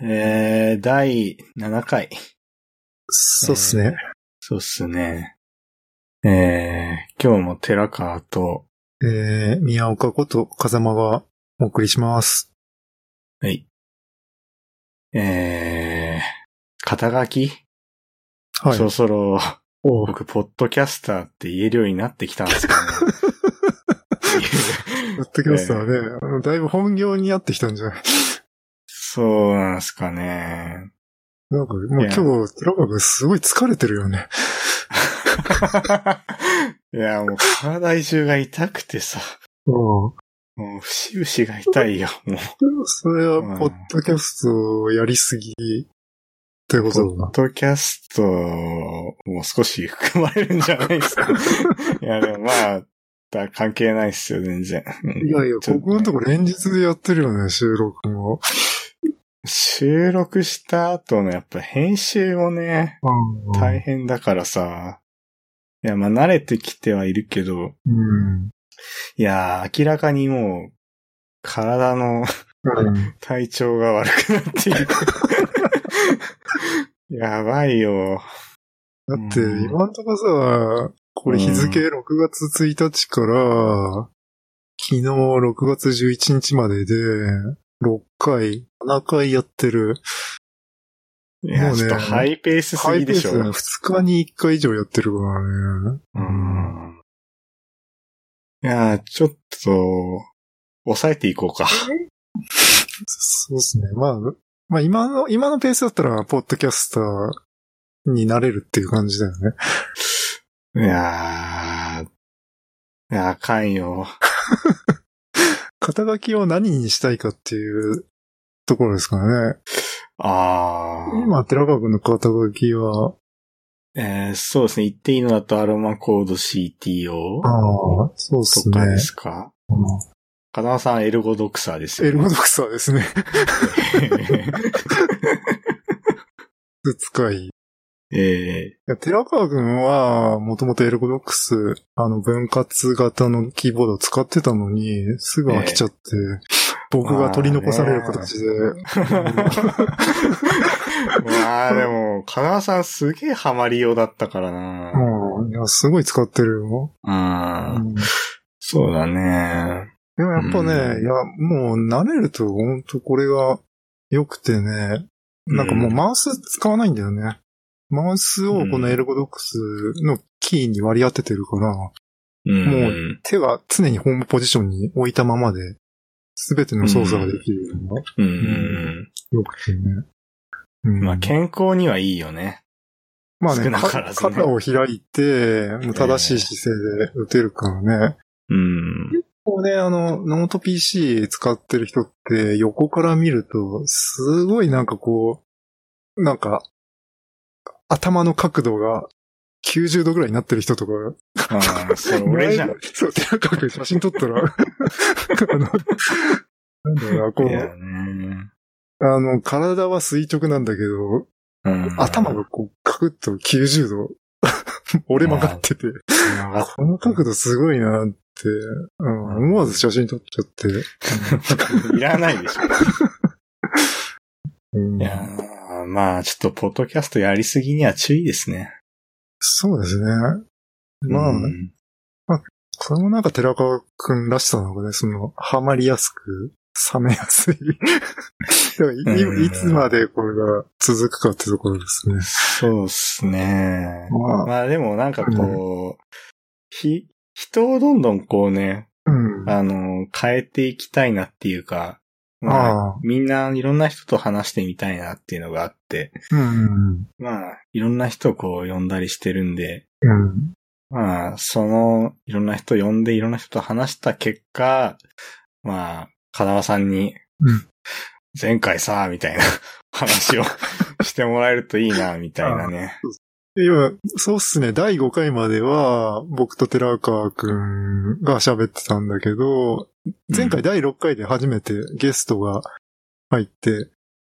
えー、第7回。そうっすね。そうっすね。えー、今日も寺川と、えー、宮岡こと風間がお送りします。はい。えー、肩書き、はいそ。ろそろ、僕、ポッドキャスターって言えるようになってきたんですけどね。ポッドキャスターね、あ のだいぶ本業になってきたんじゃない？そうなんですかね。なんか、もう今日、寺川君すごい疲れてるよね。いや、もう体中が痛くてさ、うん。もう節々が痛いよ、もう。それは、ポッドキャストをやりすぎってこポッとだな。ドキャストも少し含まれるんじゃないですか。いや、でもまあ、だ関係ないっすよ、全然。うんいやいや、ことこのとこ連日でやってるよね、収録も。収録した後のやっぱ編集もね、うん大変だからさ。いや、まあ慣れてきてはいるけど、うん。いや、明らかにもう、体のうん。体調が悪くなっている。やばいよ。だって、うん今んとこさ、これ日付6月1日から、昨日6月11日までで、6回、7回やってる。いや、もうねちょっとハイペースすぎでしょ。ハイペース2日に1回以上やってるからね。うんいや、ちょっと、抑えていこうか。そうですね。まあ、まあ今の、今のペースだったら、ポッドキャスターになれるっていう感じだよね。いやー、いや、あかんよ。肩書きを何にしたいかっていうところですからね。あー。今、寺川君の肩書きは、えーそうですね。言っていいのだとアロマコード CTO ああ、そうですね。とかですか？うん風間さんエルゴドクサーですよ、エルゴドクサーですね。使い。いえや、寺川君は、もともとエルゴドックス、あの、分割型のキーボードを使ってたのに、すぐ飽きちゃって、僕が取り残される形で、ー、まあでも、風間さんすげえハマりようだったからな。うん、いや、すごい使ってるよ。うん。うんそうだね。でもやっぱね、うんいや、もう慣れると本当これが良くてね、なんかもうマウス使わないんだよね。マウスをこの ErgoDox のキーに割り当ててるから、うん。もう手が常にホームポジションに置いたままで、すべての操作ができるのがうんうん良くてね。まあ健康にはいいよね。まあね、ね肩を開いて、正しい姿勢で打てるからね。うん。こうね、あの、ノート PC 使ってる人って横から見ると、すごいなんかこう、なんか、頭の角度が90度ぐらいになってる人とか、ああ、それ俺じゃん。そう、寺川君写真撮ったら、あの、なんだろうな、こう、ね。あの、体は垂直なんだけど、うん。頭がこう、カクッと90度、折れ曲がってて、この角度すごいなって、うん、思わず写真撮っちゃって。いらないでしょ。うんいやーまあ、ちょっと、ポッドキャストやりすぎには注意ですね。そうですね。まあうんそれもなんか寺川くんらしさなのかね、その、ハマりやすく、冷めやすい。いうんいつまでこれが続くかってところですね。そうっすね。まあ、まあでもなんかこう、ひ、人をどんどんこうね、うん。あの、変えていきたいなっていうか、まあ、みんないろんな人と話してみたいなっていうのがあって、うん。まあ、いろんな人をこう呼んだりしてるんで、うん。まあ、その、いろんな人呼んでいろんな人と話した結果、まあ、風間さんにうん、前回さ、みたいな 話をしてもらえるといいな、みたいなね。今、そうっすね。第5回までは、僕と寺川くんが喋ってたんだけど、前回第6回で初めてゲストが入って、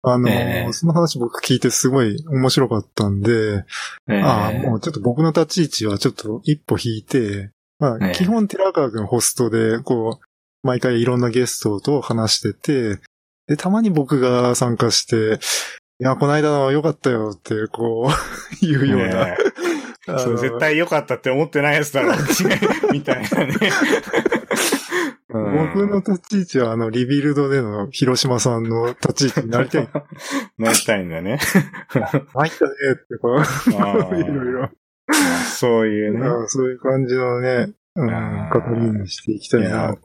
あの、ええ。その話僕聞いてすごい面白かったんで、えああ、ーもうちょっと僕の立ち位置はちょっと一歩引いて、まあ、ええ。基本寺川くんホストで、こう、毎回いろんなゲストと話してて、で、たまに僕が参加して、いや、この間の良かったよって、こう、言うような。そう絶対良かったって思ってないやつだろ、みたいなね。うん僕の立ち位置は、あの、リビルドでの広島さんの立ち位置になりたい。なりたいんだね。参ったねって、こう、いろいろ。そういうね。うんそういう感じのね、うん、あー語りにしていきたいな。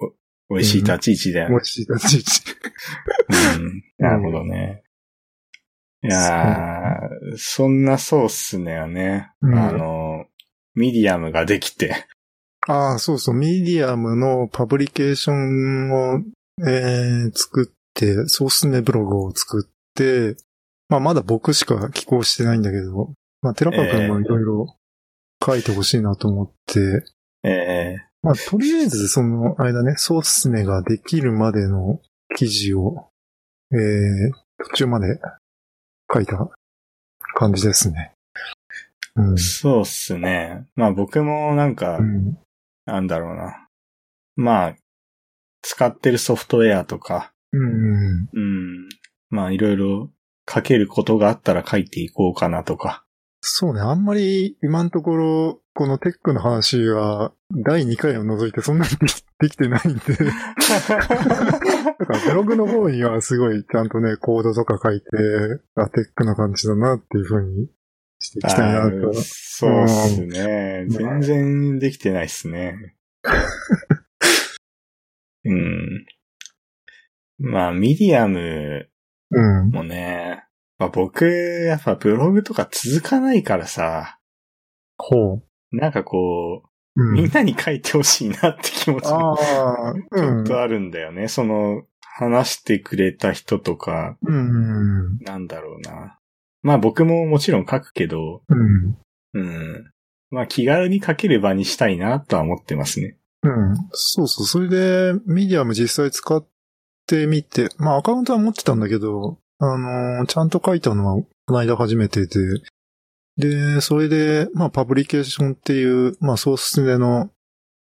お美味しい立ち位置だよねも。し立ち位置。うんなるほどね。いやー、そんなそうっすねね。うんあの、ミディアムができて。ああ、そうそう、ミディアムの publication を、えー、作って、ソースネブログを作って、まあまだ僕しか寄稿してないんだけど、まあ寺川君もいろいろ書いてほしいなと思って、えまあとりあえずその間ね、ソースネができるまでの記事を、えー、途中まで書いた感じですね。うんー、。そうっすね。まあ僕もなんか、うん。なんだろうな。まあ、使ってるソフトウェアとか、うん。うん。まあいろいろ書けることがあったら書いていこうかなとか。そうね、あんまり今のところ、このテックの話は、第2回を除いてそんなにできできてないんで、だからブログの方にはすごいちゃんとね、コードとか書いて、あ、テックな感じだなっていう風にしていきたいなあと。ーそうっすね。うん全然できてないっすね。うん。まあ、ミディアムうん。もね、まあ、僕、やっぱブログとか続かないからさ、ほなんかこう。う、うん。みんなに書いてほしいなって気持ちがちうん。ょっとあるんだよね。その、話してくれた人とか、うん。なんだろうな。まあ僕ももちろん書くけど、うん。うん。まあ気軽に書ける場にしたいなとは思ってますね。うん。そうそう。それで、ミディアム実際使ってみて、まあアカウントは持ってたんだけど、あのーちゃんと書いたのはこの間初めてで、で、それで、まあパブリケーションっていう、まあソースでの、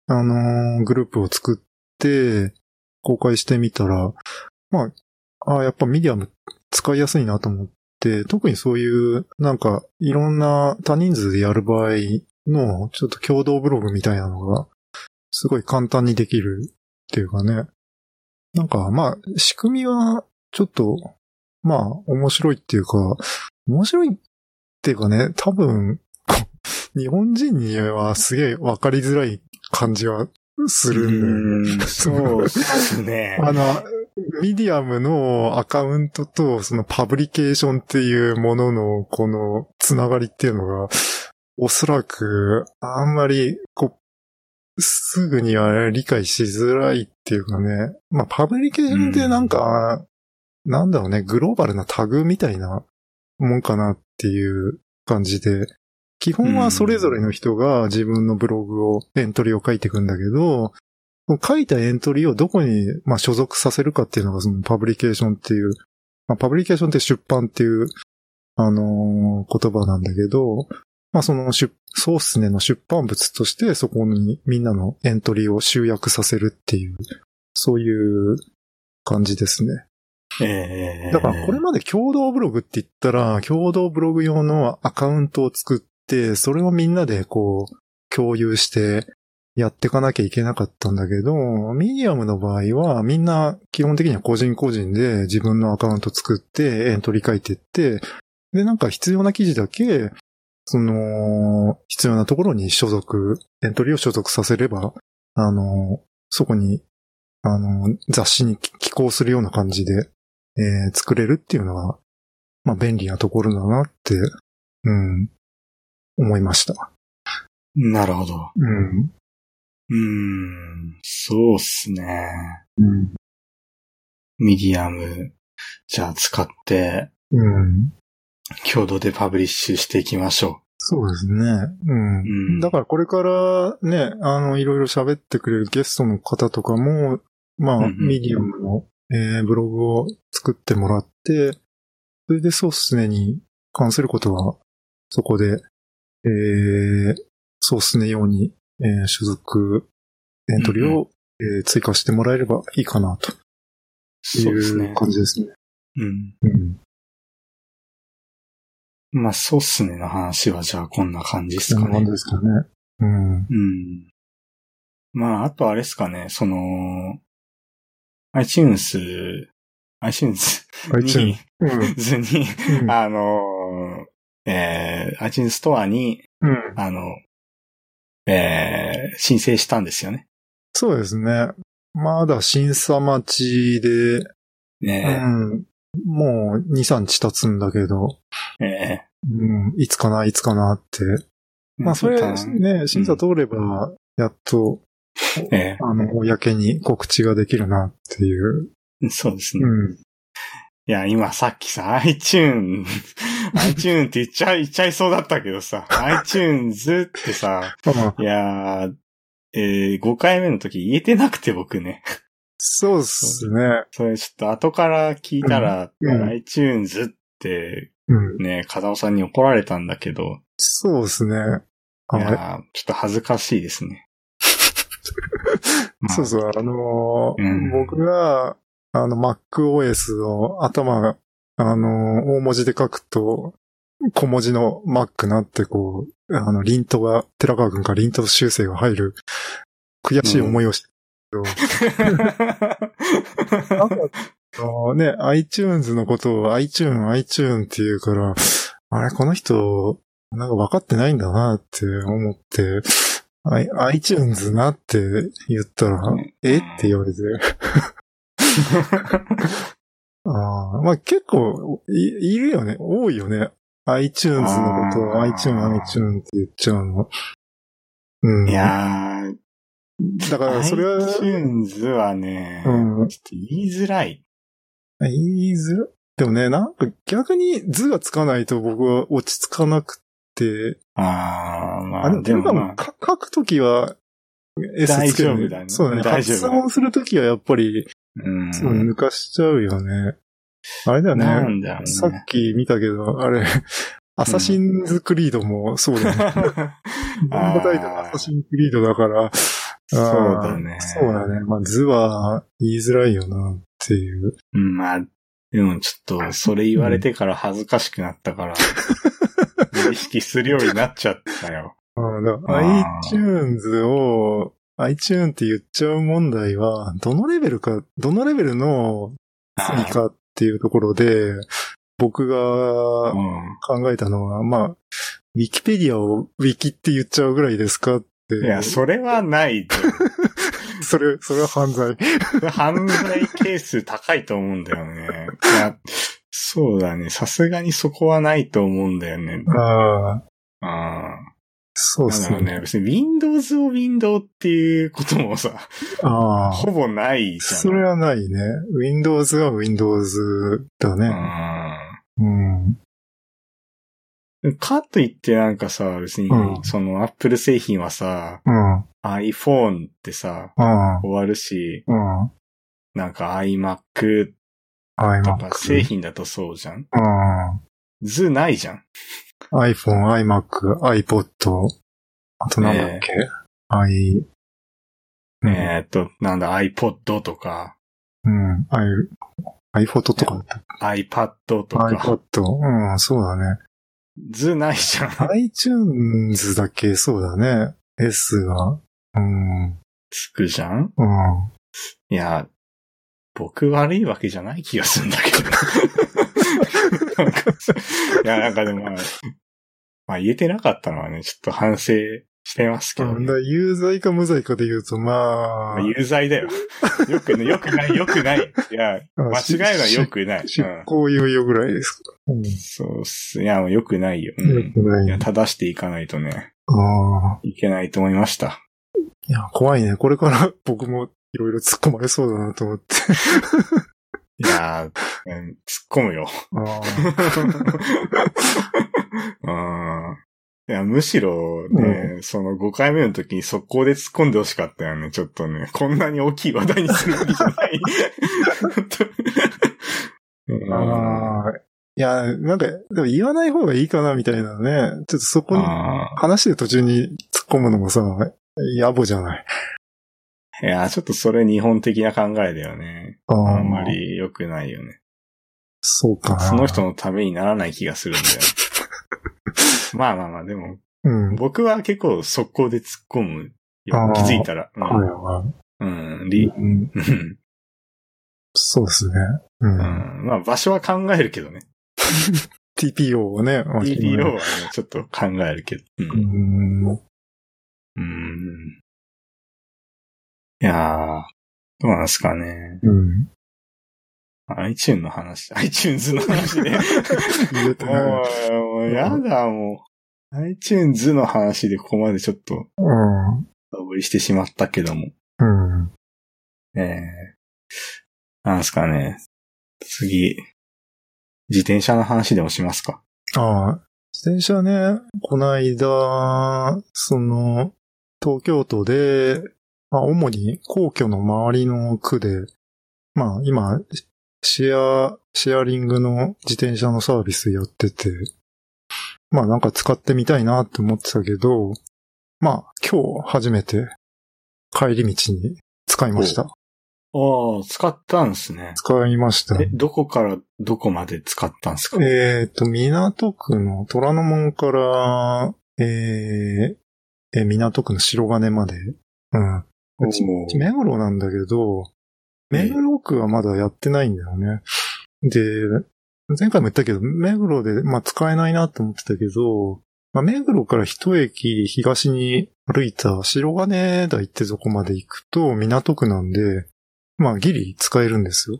あのーグループを作って、公開してみたら、まあ、あやっぱミディアム使いやすいなと思って、特にそういう、なんか、いろんな多人数でやる場合の、ちょっと共同ブログみたいなのが、すごい簡単にできるっていうかね。なんか、まあ、仕組みは、ちょっと、まあ、面白いっていうか、面白いっていうかね、多分、日本人にはすげえわかりづらい感じはするんだよね。うんそうですね。あの、ミディアムのアカウントと、そのパブリケーションっていうものの、このつながりっていうのが、おそらく、あんまり、こう、すぐには理解しづらいっていうかね。まあ、パブリケーションってなんか、なんだろうね、グローバルなタグみたいなもんかなっていう感じで、基本はそれぞれの人が自分のブログを、エントリーを書いていくんだけど、書いたエントリーをどこに、まあ、所属させるかっていうのがそのパブリケーションっていう、まあ、パブリケーションって出版っていう、あのー言葉なんだけど、まあ、その出、ソースネの出版物としてそこにみんなのエントリーを集約させるっていう、そういう感じですね。ええだからこれまで共同ブログって言ったら、共同ブログ用のアカウントを作って、それをみんなでこう、共有してやっていかなきゃいけなかったんだけど、ミディアムの場合はみんな基本的には個人個人で自分のアカウント作ってエントリー書いてって、で、なんか必要な記事だけ、その、必要なところに所属、エントリーを所属させれば、あの、そこに、あの、雑誌に寄稿するような感じで、えー作れるっていうのは、まあ便利なところだなって、うん、思いました。なるほど。うん。うん、そうっすね。うん。 Medium、じゃあ使って、うん。共同で publish していきましょそうですね。うん。うんだからこれからね、あの、いろいろ喋ってくれるゲストの方とかも、まあ、うんうんミディアムの、えーブログを作ってもらって、それでソースネに関することは、そこで、えー、ソースネ用に、えー所属エントリーを、えー追加してもらえればいいかなというそうですね。感じですね。うん。うん。まあ、そうっすねの話はじゃあこんな感じですかねそんな感じ。ですかね。うん。うん。まあ、あとあれですかね、その、iTunes、iTunes に、iTunes。うんあの、えー、iTunes ストアに、うん。あの、えー、申請したんですよね。そうですね。まだ審査待ちで、うねん。もう2、3日経つんだけど、ええうん。いつかな、いつかなって。ーまあそれね、審査通れば、やっと、えあの、公に告知ができるなっていう。えそうですね。うん。いや、今さっきさ、iTunes、iTunes って言っちゃい、言っちゃいそうだったけどさ、iTunes ってさ、まあ、いやー、えー、5回目の時言えてなくて僕ね。そうっすね。それちょっと後から聞いたら、うんうん iTunes ってうん。ね、風尾さんに怒られたんだけど、そうっすね。いやーちょっと恥ずかしいですね。ま あそうそう、あのーうん僕が、あの、MacOS を頭が、あのー大文字で書くと、小文字の Mac なってこう、あの、リントが、寺川くんからリント修正が入る、悔しい思いをして、なんかあのね、iTunes のことを iTunes、iTunes って言うから、あれ、この人、なんか分かってないんだなって思って、iTunes なって言ったら、え？って言われて。ああまあ結構い、いるよね。多いよね。iTunes のことを iTunes、iTunes って言っちゃうの。うん。いやー、だからそれは、iTunes はね、うん。ちょっと言いづらい。言いづらでもね、なんか逆に図がつかないと僕は落ち着かなくて、あー、まあ、あ、でも、まあ、か書くときは、S つける大丈夫だねそうだね。発音するときはやっぱり、うん。そう抜かしちゃうよね。あれだよね。なんだよね。さっき見たけど、あれ、アサシンズクリードもそうだよね。バタイアサシンクリードだから、そうだね。そうだね。まあ図は言いづらいよなっていう。うんまあ、でもちょっと、それ言われてから恥ずかしくなったから、意識するようになっちゃったよ。あ iTunes を iTunes って言っちゃう問題は、どのレベルか、どのレベルの次かっていうところで、僕がうん。考えたのは、まあ、ウィキペディアをウィキって言っちゃうぐらいですかって。いや、それはない。それ、それは犯罪。犯罪係数高いと思うんだよね。いや、そうだね。さすがにそこはないと思うんだよね。ああ、ああ。そうっすね。ね。別に Windows を Windows っていうこともさ、ああ。ほぼないじゃん。それはないね。Windows は Windows だね。うん。うん。かといってなんかさ、別にう、んその Apple 製品はさ、うん。iPhone ってさ、うん。終わるし、うん。なんか iMac と iMac か。製品だとそうじゃんうん。図ないじゃん。iPhone、iMac、iPod。あとなんだっけ、i、うんえーっと、なんだ iPod とか、うん。i、iPod とかだったっ iPad とけか、iPod。うん、そうだね。図ないじゃん。iTunes だけ？そうだね。S が。うん。つくじゃん？うん。いや、僕悪いわけじゃない気がするんだけど。いや、なんかでもまあ、まあ言えてなかったのはね、ちょっと反省してますけど、ねだ有罪か無罪かで言うと、まあまあ、、有罪だよ。よくね、よくない、よくない。いや、間違いのはよくない。執うん行猶予ぐらいですか。うん。そうっす。いや、もうよくないよ。うんよくないいや、正していかないとね、ああ。いけないと思いました。いや、怖いね。これから僕もいろいろ突っ込まれそうだなと思って。いやー、うん突っ込むよ。いや、むしろね、その5回目の時に速攻で突っ込んでほしかったよね。ちょっとね、こんなに大きい話題にするわけじゃない。あ。ああ。いや、なんか、でも言わない方がいいかなみたいなね。ちょっとそこに、あ話してる途中に突っ込むのもさ、野暮じゃない。いや、ちょっとそれ日本的な考えだよね。ああんーまり良くないよね。そうかな。その人のためにならない気がするんだよ。まあまあまあ、でも、うん。僕は結構速攻で突っ込む。気づいたら。うんはいはい。うん。リうん、うんそうですね。う。うんんまあ場所は考えるけどね。TPO をね。まあ TPO はね、ちょっと考えるけど。う。うんん。うん。いやー、どうなんですかね。うん。iTunes の話、iTunes の話で。もう、やだ、もう。iTunes の話でここまでちょっと、うん。深掘りしてしまったけども。うん。ええなんですかね。次、自転車の話でもしますか。ああ、自転車ね、この間、その、東京都で、まあ、主に皇居の周りの区で、まあ、今、シェア、シェアリングの自転車のサービスやってて、まあなんか使ってみたいなって思ってたけど、まあ今日初めて帰り道に使いました。ああ、使ったんですね。使いました。え、どこからどこまで使ったんですか？えっ、と、港区の虎ノ門から、えーえー港区の白金まで。うん。目黒なんだけど、目黒区はまだやってないんだよね。で、前回も言ったけど、目黒で、まあ使えないなって思ってたけど、まあ、目黒から一駅東に歩いた白金台ってとこまで行くと港区なんで、まあギリ使えるんですよ。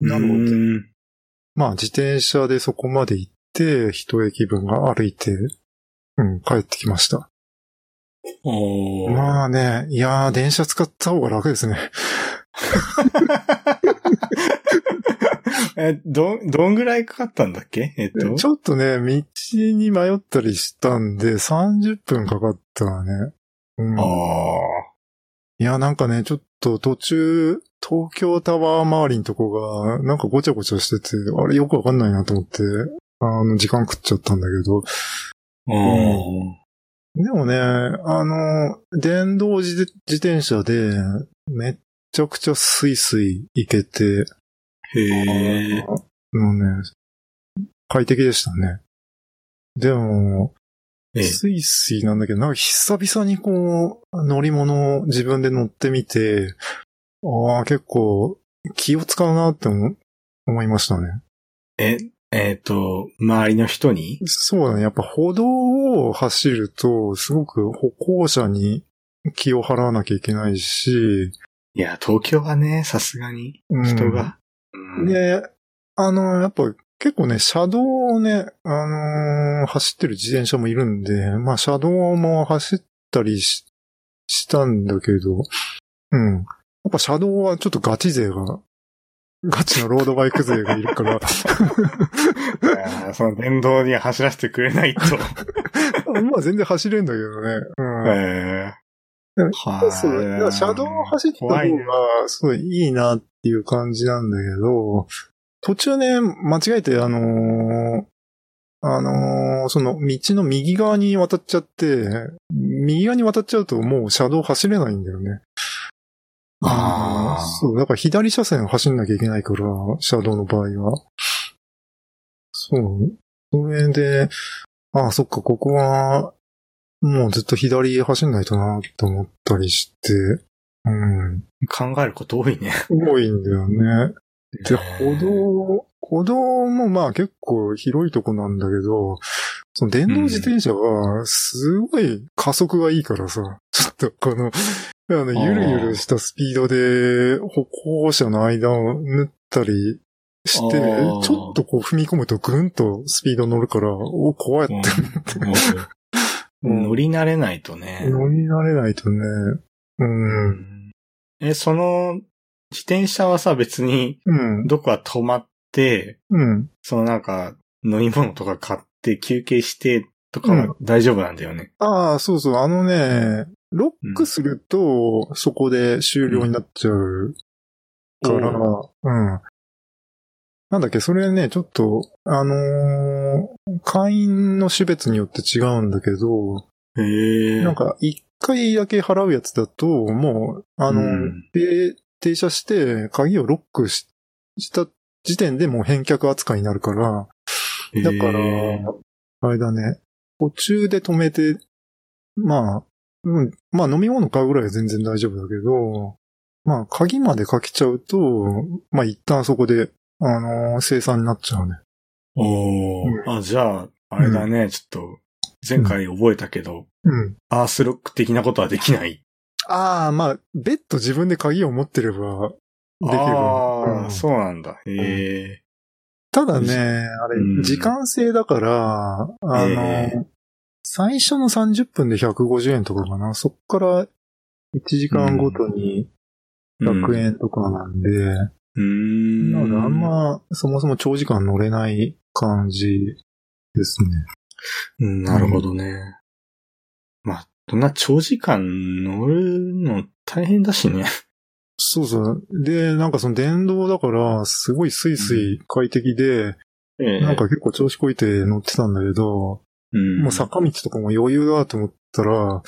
なので、うんまあ自転車でそこまで行って、一駅分が歩いて、うん、帰ってきました。まあね、いやー、電車使った方が楽ですね。え、どん、どんぐらいかかったんだっけ？えっと。ちょっとね、道に迷ったりしたんで、30分かかったわね。うんあ、あ。いや、なんかね、ちょっと途中、東京タワー周りのとこが、なんかごちゃごちゃしてて、あれよくわかんないなと思って、あの、時間食っちゃったんだけど、うん。でもね、あの、電動自自転車で、めっちゃくちゃスイスイ行けて、へえ。もうね、快適でしたね。でも、ええスイスイなんだけど、なんか久々にこう、乗り物を自分で乗ってみて、ああ、結構気を使うなって思思いましたね。え、えっ、と、周りの人に？そうだね。やっぱ歩道を走ると、すごく歩行者に気を払わなきゃいけないし、いや、東京はね、さすがにうん人が。うんで、あの、やっぱ結構ね、車道をね、あのー走ってる自転車もいるんで、まあ車道も走ったりししたんだけど、うん。やっぱ車道はちょっとガチ勢が、ガチのロードバイク勢がいるから、その電動には走らせてくれないと。まあ全然走れんだけどね。うん。えでー、はそ車道を走った方が、すごいいいなっていう感じなんだけど、途中ね、間違えて、あのーあのーその道の右側に渡っちゃって、右側に渡っちゃうともう車道走れないんだよね。あーそう、だから左車線を走んなきゃいけないから、車道の場合は。そう。それで、ああ、そっか、ここは、もうずっと左走んないとなって思ったりして、うん。考えること多いね。多いんだよね。で、歩えー道、歩道もまあ結構広いとこなんだけど、その電動自転車はすごい加速がいいからさ、ちょっとこの、あの、ゆるゆるしたスピードで歩行者の間を縫ったりして、ちょっとこう踏み込むとぐんとスピード乗るから、お、怖いってうん乗り慣れないとね。乗り慣れないとね、うん、うん。え、その、自転車はさ、別に、うん、どこか止まって、うん。そのなんか、飲み物とか買って休憩してとかは大丈夫なんだよね。ああ、そうそう、あのね、ロックすると、そこで終了になっちゃうから、おうん。なんだっけ、それね、ちょっと、あのー会員の種別によって違うんだけど、へえ。なんか、1回だけ払うやつだと、もう、あの、うんで停車して、鍵をロックしした時点でもう返却扱いになるから、だからあれだね、途中で止めて、まあ、うん、まあ飲み物買うぐらいは全然大丈夫だけど、まあ鍵までかけちゃうと、まあ一旦そこで、あのー生産になっちゃうね。おーあ、じゃあ、あれだね、ちょっと、前回覚えたけど、うん。アースロック的なことはできない？ああ、まあ、別途自分で鍵を持ってれば、できる。ああ、うんそうなんだ。へえ。ただね、あれうん、時間制だから、あの、え最初の30分で150円とかかな。そっから1時間ごとに100円とかなんで、うーん。なのであんま、そもそも長時間乗れない感じですね。うん、なるほどね。まあ、そんな長時間乗るの大変だしね。そうそう。で、なんかその電動だから、すごいスイスイ快適で、ええなんか結構調子こいて乗ってたんだけど、もう坂道とかも余裕だと思ったら、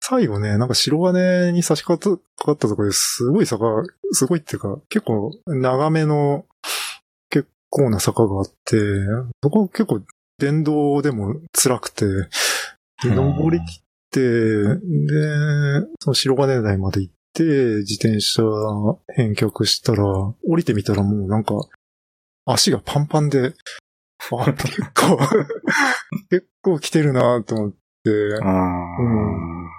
最後ね、なんか白金に差し掛かったところですごい坂、すごいっていうか、結構長めの結構な坂があって、そこ結構電動でも辛くて、登り切って、で、その白金台まで行って、自転車返却したら、降りてみたらもうなんか、足がパンパンで、あ、結構、結構来てるなと思って、ああ、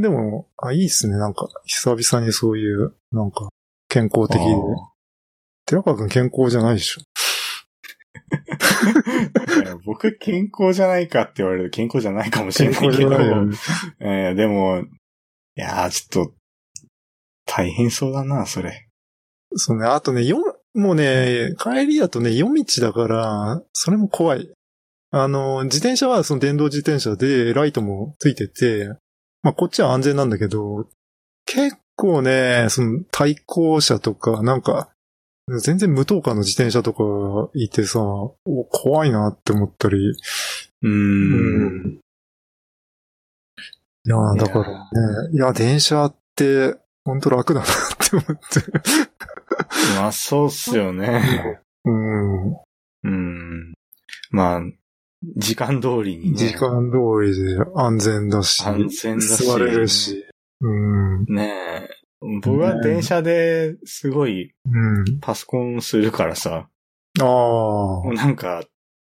でも、あ、いいっすね。なんか、久々にそういう、なんか、健康的で。寺川くん健康じゃないでしょ。僕健康じゃないかって言われると健康じゃないかもしれないけど、よね。えーでも、いやーちょっと、大変そうだな、それ。そうね、あとね、よ、もうね、帰りだとね、夜道だから、それも怖い。あの、自転車はその電動自転車で、ライトもついてて、まあこっちは安全なんだけど、結構ね、その対向車とか、なんか、全然無灯火の自転車とかいてさ、お怖いなって思ったり、うーん。いやーだからね、いや、電車って、ほんと楽だなって思って。まあ、そうっすよね。うん。うん。まあ、時間通りにね。時間通りで安全だし。安全だし座れるし。うん。ねえ。僕は電車ですごいうん。パソコンするからさ、ああ。もうなんか、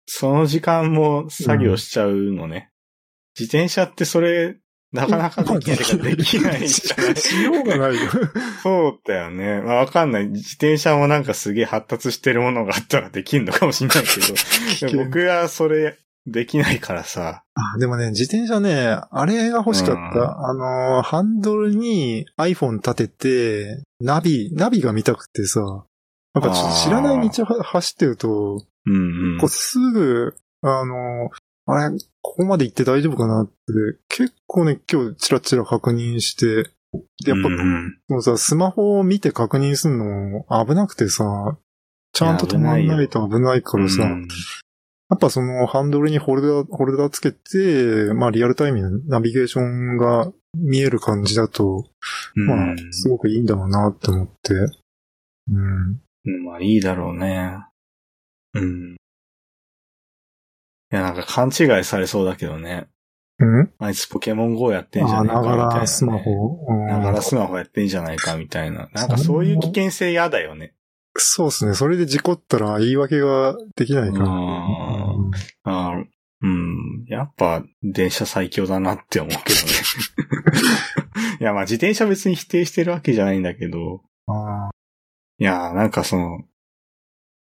その時間も作業しちゃうのね。自転車ってそれ、なかなかできないかできない。しようがないよ。そうだよね。まあわかんない。自転車もなんかすげえ発達してるものがあったらできるのかもしれないけど、僕はそれできないからさ。あでもね、自転車ね、あれが欲しかった。うんあのー、ハンドルに iPhone 立てて、ナビ、ナビが見たくてさ、なんかちょっと知らない道は走ってると、うんうんこう。すぐ、あの、あれ、ここまで行って大丈夫かなって、結構ね、今日チラチラ確認して、でやっぱ、もうさ、スマホを見て確認するの危なくてさ、ちゃんと止まんないと危ないからさ、うんやっぱそのハンドルにホルダー、ホルダーつけて、まあリアルタイムにナビゲーションが見える感じだと、まあうんすごくいいんだろうなって思って。うん。うんまあいいだろうね。うん。いや、なんか勘違いされそうだけどね。うん？あいつポケモン GO やってんじああ、ゃねえかみたいな、ね。ながらスマホ。うんながらスマホやってんじゃないかみたいな。なんかそういう危険性嫌だよね。そうですね。それで事故ったら言い訳ができないから。うんうんあーうん。やっぱ電車最強だなって思うけどね。いや、まあ自転車別に否定してるわけじゃないんだけど。あいや、なんかその、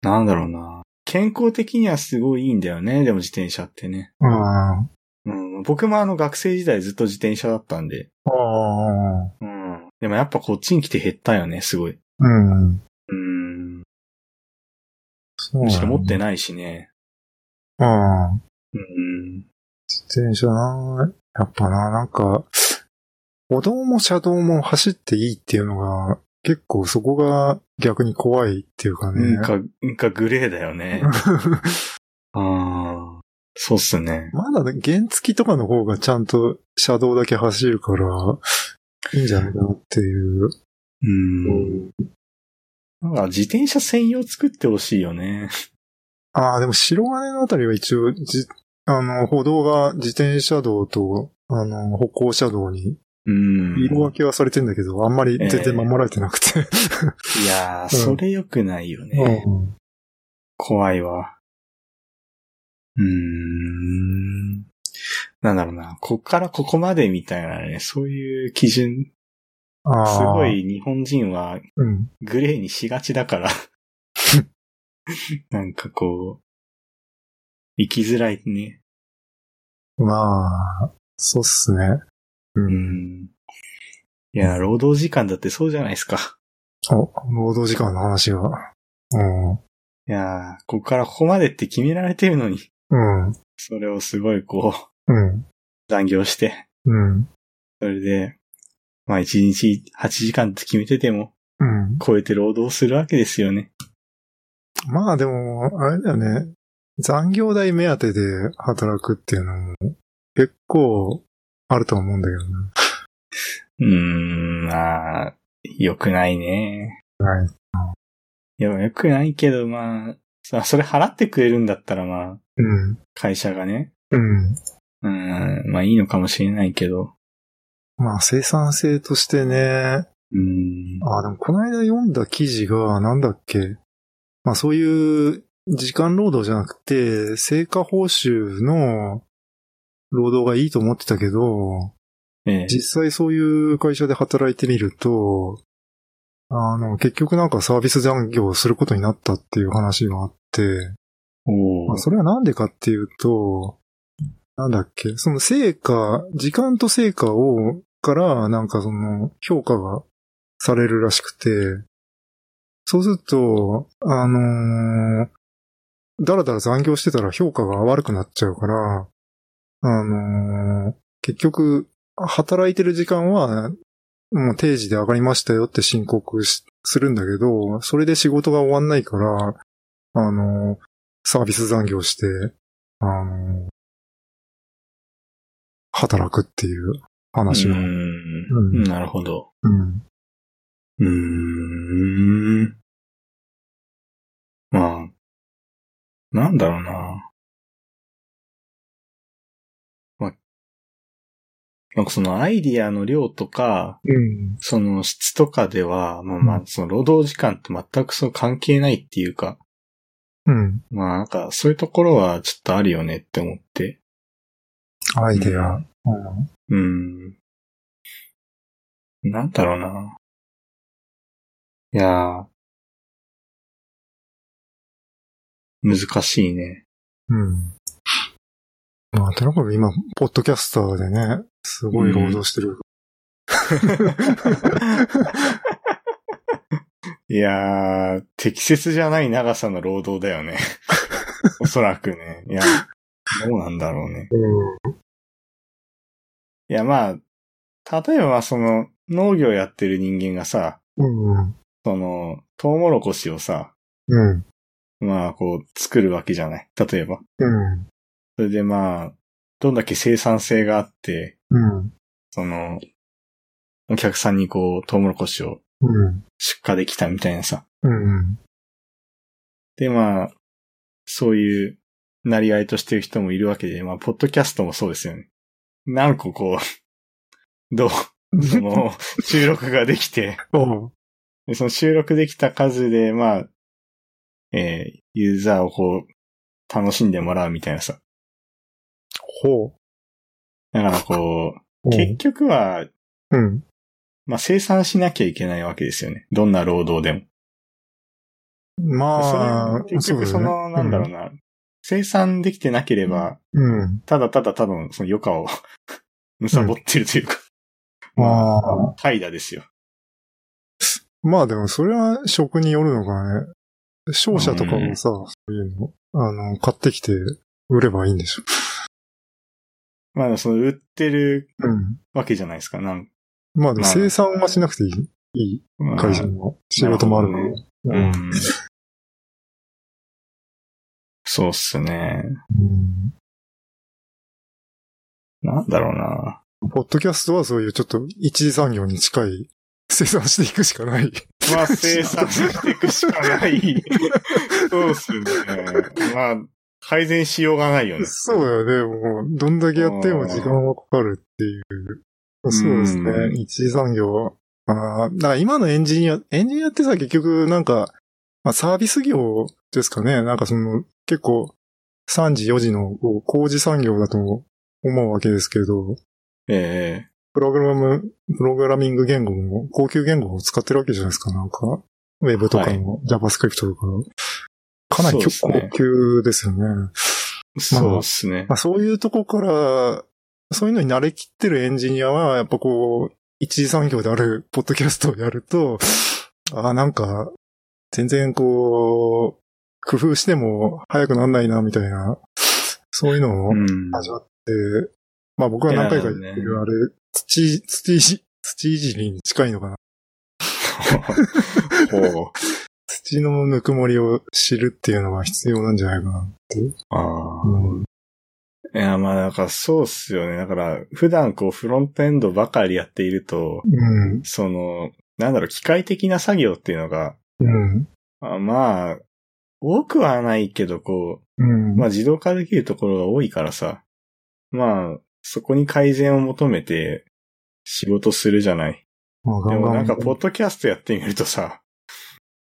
なんだろうな。健康的にはすごいいいんだよね。でも自転車ってね。あ。あうん、僕もあの学生時代ずっと自転車だったんで。あ。ああ。うん。でもやっぱこっちに来て減ったよね、すごい。うん。うん。そうむしろ持ってい。ないしね。ああ。うん。自転車な、やっぱな、なんか、歩道も車道も走っていいっていうのが、結構そこが逆に怖いっていうかね。なんか、なんかグレーだよね。ああ。そうっすね。まだね、原付とかの方がちゃんと車道だけ走るから、いいんじゃないかなっていう。う。うんなんか自転車専用作ってほしいよね。ああ、でも白金のあたりは一応、じ、あの、歩道が自転車道と、あの、歩行者道にうん。色分けはされてんだけど、あんまり全然守られてなくて。いやー、うんそれ良くないよね。うん怖いわ。うーん。なんだろうな。こっからここまでみたいなね、そういう基準、すご。い日本人はうん。グレーにしがちだから。なんかこう、生きづらいね。まあ、そうっすね。う。うんん。いや、労働時間だってそうじゃないですか。お、労働時間の話が。うん。いやー、ここからここまでって決められてるのに、うん。それをすごいこう、うん。残業して、うん。それで、まあ1日8時間って決めてても、うん。超えて労働するわけですよね。まあでも、あれだよね。残業代目当てで働くっていうのも結構あると思うんだけどね。うーん、まあ、良くないね。はい。いや、良くないけど、まあ、さそれ払ってくれるんだったら、まあ、うん。会社がね、うん。うん、まあいいのかもしれないけど、まあ生産性としてね。うん、あ、でもこの間読んだ記事がなんだっけ。まあそういう時間労働じゃなくて、成果報酬の労働がいいと思ってたけど、ええ、実際そういう会社で働いてみると、あの、結局なんかサービス残業をすることになったっていう話があって、まあ、それはなんでかっていうと、なんだっけ、その成果、時間と成果を、から、なんかその、評価がされるらしくて、そうすると、あのーだらだら残業してたら評価が悪くなっちゃうから、あのー結局、働いてる時間は、もう定時で上がりましたよって申告しするんだけど、それで仕事が終わんないから、あのーサービス残業して、あのー働くっていう話うが。ん、なるほど。うん。うーん。まあ、なんだろうな。なんかそのアイディアの量とか、うん。その質とかでは、まあまあ、その労働時間と全くその関係ないっていうか、うん。まあなんかそういうところはちょっとあるよねって思って。アイデア。うん。うん。なんだろうな。いやー、難しいね。うん。まあ、とにかく今、ポッドキャスターでね、すごい労働してる。いやー、適切じゃない長さの労働だよね。おそらくね。いや、どうなんだろうね。いや、まあ、例えばまあその、農業やってる人間がさ、うん。うん。その、トウモロコシをさ、うん。まあ、こう、作るわけじゃない。例えば。うん。それでまあ、どんだけ生産性があって、うん。その、お客さんにこう、トウモロコシをうん。出荷できたみたいなさ。うん。でまあ、そういう、なりわいとしてる人もいるわけで、まあ、ポッドキャストもそうですよね。何個こう、どう、その、収録ができて、でその収録できた数で、まあ、えーユーザーをこう、楽しんでもらうみたいなさ。ほだからこう。う、結局は、うん。まあ、生産しなきゃいけないわけですよね。どんな労働でも。まあ結局その、なんだろうな、生産できてなければ、うん。うん。ただただ多分その余暇を 貪ってるというか、ああ。怠惰ですよ。まあでもそれは職によるのかね。商社とかもさ、そういうの、あの、買ってきて売ればいいんでしょ。まあ、その売ってるうん。わけじゃないですか。なんまあでもまあ生産はしなくていい、いいまあ会社の仕事もあるから。なるうん。そうっすね。うんなんだろうな。ポッドキャストはそういうちょっと一次産業に近い生産していくしかない。まあ、生産していくしかない。そうっすね。まあ、改善しようがないよね。そうだよね。もう、どんだけやっても時間はかかるっていう。そうですねう。ん一次産業。ああ、だから今のエンジニア、エンジニアってさ、結局なんか、まあサービス業ですかね。なんかその、結構、3時4時の工事産業だと思うわけですけど、ええプログラム、プログラミング言語も、高級言語を使ってるわけじゃないですか、なんか。ウェブとかの JavaScript とか。かなりそうですね高級ですよね。そうっすねま。あそういうとこから、そういうのに慣れきってるエンジニアは、やっぱこう、一次産業であるポッドキャストをやると、ああ、なんか、全然こう、工夫しても早くなんないな、みたいな、そういうのをうん。味わって、まあ僕は何回か言っている、あれ、土、土いじ、土いじりに近いのかな。ほう。土のぬくもりを知るっていうのが必要なんじゃないかなって。ああ。うん。いや、まあ、だからそうっすよね。だから、普段こう、フロントエンドばかりやっていると、うん。その、なんだろう、機械的な作業っていうのが、うん。あまあ、多くはないけど、こうん。う、まあ自動化できるところが多いからさ、まあ、そこに改善を求めて仕事するじゃない。まあ、でもなんか、ポッドキャストやってみるとさ、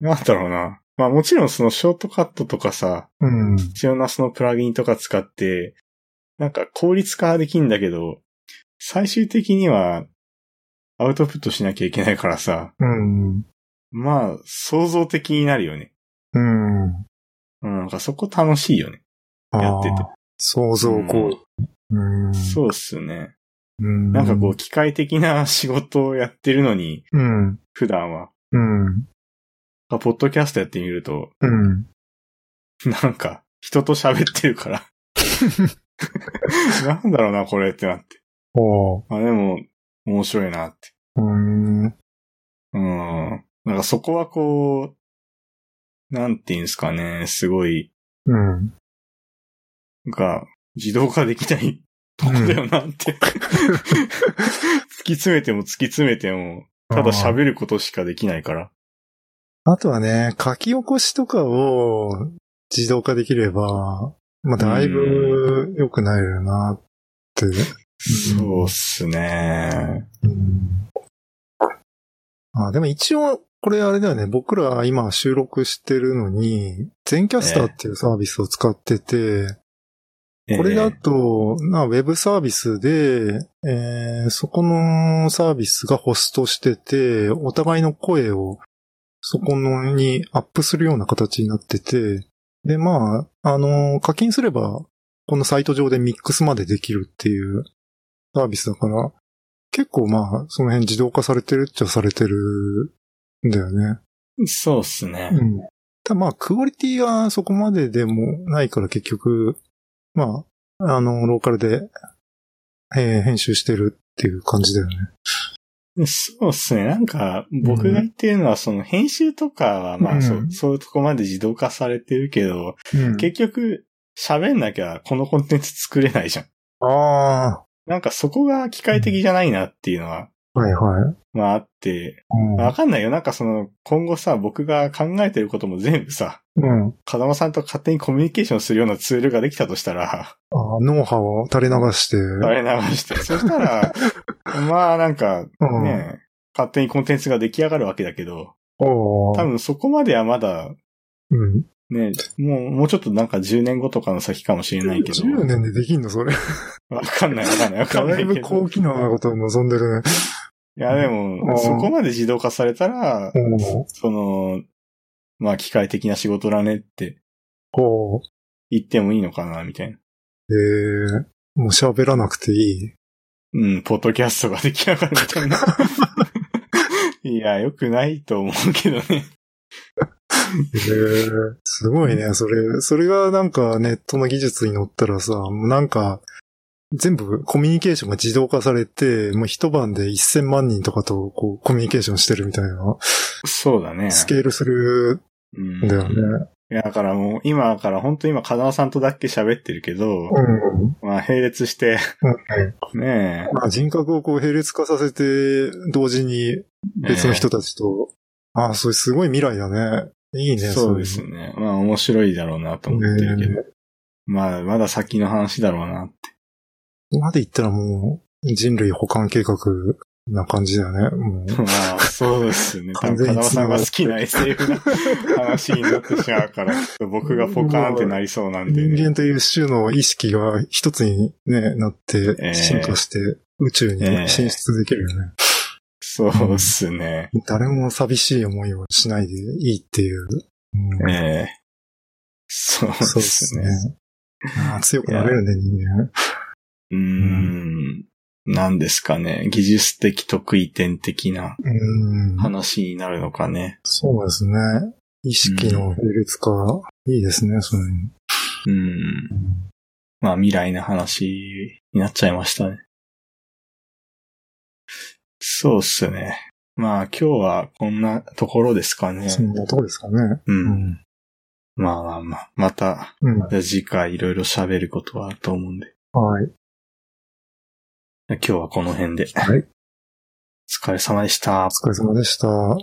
なんだろうな。まあもちろんそのショートカットとかさ、うん。必要なそのプラグインとか使って、なんか効率化はできんだけど、最終的にはアウトプットしなきゃいけないからさ、うん。まあ想像的になるよね。うん。うん、なんかそこ楽しいよね。やってて。想像行為。うん。そうっすね。うん。なんかこう機械的な仕事をやってるのに、うん。普段は。うん。ポッドキャストやってみると、うん。なんか人と喋ってるから。なんだろうな、これってなって。おーあ、でも、面白いなって。うん。うん。なんかそこはこう、なんていうんですかね、すごい、うん。なんか、自動化できないとこだよなって。突き詰めても突き詰めても、ただ喋ることしかできないから。あとはね、書き起こしとかを自動化できれば、まあ、だいぶ良くなるなって。そうっすね。うんあ、でも一応、これあれだよね。僕ら今収録してるのに、全キャスターっていうサービスを使ってて、これだと、まあ、ウェブサービスで、えーそこのサービスがホストしてて、お互いの声をそこのにアップするような形になってて、で、まあ、あの、課金すれば、このサイト上でミックスまでできるっていうサービスだから、結構まあ、その辺自動化されてるっちゃされてるんだよね。そうっすね。うん。ただまあ、クオリティがそこまででもないから結局、まあ、あの、ローカルで、えー編集してるっていう感じだよね。そうっすね。なんか、僕が言ってるのは、その編集とかは、まうんあ、そう、そういうとこまで自動化されてるけど、うん結局、喋んなきゃこのコンテンツ作れないじゃん。あなんかそこが機械的じゃないなっていうのは、あ、はいはい。まああって、うんわかんないよ。なんかその、今後さ、僕が考えてることも全部さ、うん。風間さんと勝手にコミュニケーションするようなツールができたとしたら、あノウハウを垂れ流して。あれ流して、そしたら、まあなんか、うん。ね、勝手にコンテンツが出来上がるわけだけど、多分そこまではまだ、うん。ね、もう、もうちょっとなんか10年後とかの先かもしれないけど。10年でできんのそれ。わかんないわかんないわかんなだいぶいけど。高機能なことを望んでるね。いやでうも、んそこまで自動化されたら、その、まあ機械的な仕事だねっておー言ってもいいのかな、みたいな。えー、もう喋らなくていい？うん、ポッドキャストが出来上がるみたいな。いや、よくないと思うけどね。えー、すごいね、それ。それがなんかネットの技術に乗ったらさ、もうなんか、全部コミュニケーションが自動化されて、もう一晩で1000万人とかとこうコミュニケーションしてるみたいな、そうだね。スケールするうんんだよね。いや、だからもう、今だから本当今、風間さんとだけ喋ってるけど、うん。まあ、並列して、うんねまあ人格をこう並列化させて、同時にえ。別の人たちと、ああ、それすごい未来だね。いいね、そうですいね。まあ、面白いだろうなと思ってるけど。ねまあ、まだ先の話だろうなっまで言ったらもう、人類保管計画な感じだよね。もう まあ、そうですね。多完分、風間さんが好きな SF な話になってしまうから、僕がポカーンってなりそうなんで、ね。人間という種の意識が一つにね、なってええ、進化して宇宙にええ進出できるよね。そうですね。誰も寂しい思いをしないでいいっていう。うんええそうでそうですすね。ね。ああ強くなれるね、人間。うーん。なんですかね。技術的得意点的なうん。話になるのかね。そうですね。意識の並列化、いいですね、そういうの。うん。まあ未来の話になっちゃいましたね。そうっすね。まあ今日はこんなところですかね。そんなとこですかね。う。うんん。まあまあまあ。また、うん。じゃあ次回いろいろ喋ることはあると思うんで。はい。今日はこの辺で。はい。お疲れ様でしたお。疲れ様でした。